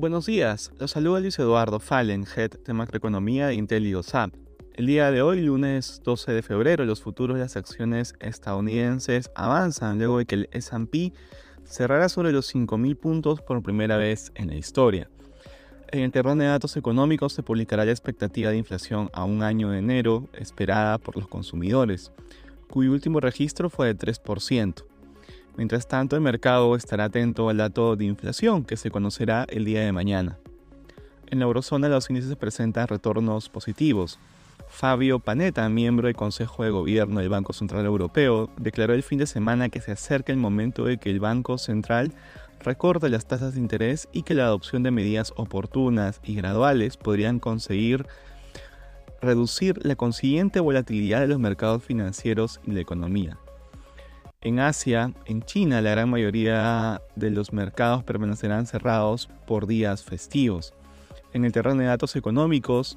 Buenos días, los saluda Luis Eduardo Fallen, Head de Macroeconomía de IntelioSAP. El día de hoy, lunes 12 de febrero, los futuros de las acciones estadounidenses avanzan luego de que el S&P cerrara sobre los 5.000 puntos por primera vez en la historia. En el terreno de datos económicos se publicará la expectativa de inflación a un año de enero esperada por los consumidores, cuyo último registro fue de 3%. Mientras tanto, el mercado estará atento al dato de inflación que se conocerá el día de mañana. En la eurozona los índices presentan retornos positivos. Fabio Panetta, miembro del Consejo de Gobierno del Banco Central Europeo, declaró el fin de semana que se acerca el momento de que el Banco Central recorte las tasas de interés y que la adopción de medidas oportunas y graduales podrían conseguir reducir la consiguiente volatilidad de los mercados financieros y la economía. En Asia, en China, la gran mayoría de los mercados permanecerán cerrados por días festivos. En el terreno de datos económicos,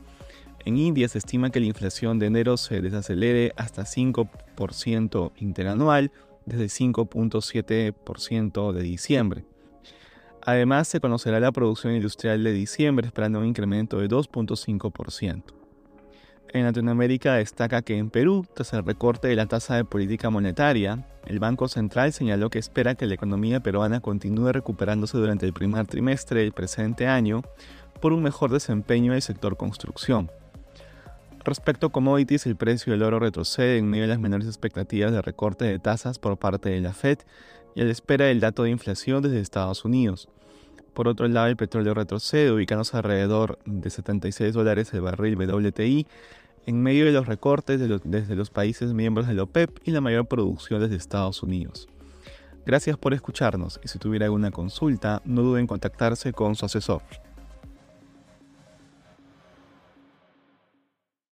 en India se estima que la inflación de enero se desacelere hasta 5% interanual desde 5.7% de diciembre. Además, se conocerá la producción industrial de diciembre esperando un incremento de 2.5%. En Latinoamérica destaca que en Perú, tras el recorte de la tasa de política monetaria, el Banco Central señaló que espera que la economía peruana continúe recuperándose durante el primer trimestre del presente año por un mejor desempeño del sector construcción. Respecto a commodities, el precio del oro retrocede en medio de las menores expectativas de recorte de tasas por parte de la Fed y a la espera del dato de inflación desde Estados Unidos. Por otro lado, el petróleo retrocede, ubicándose alrededor de 76 dólares el barril WTI, en medio de los recortes desde los países miembros de la OPEP y la mayor producción desde Estados Unidos. Gracias por escucharnos y si tuviera alguna consulta, no duden en contactarse con su asesor.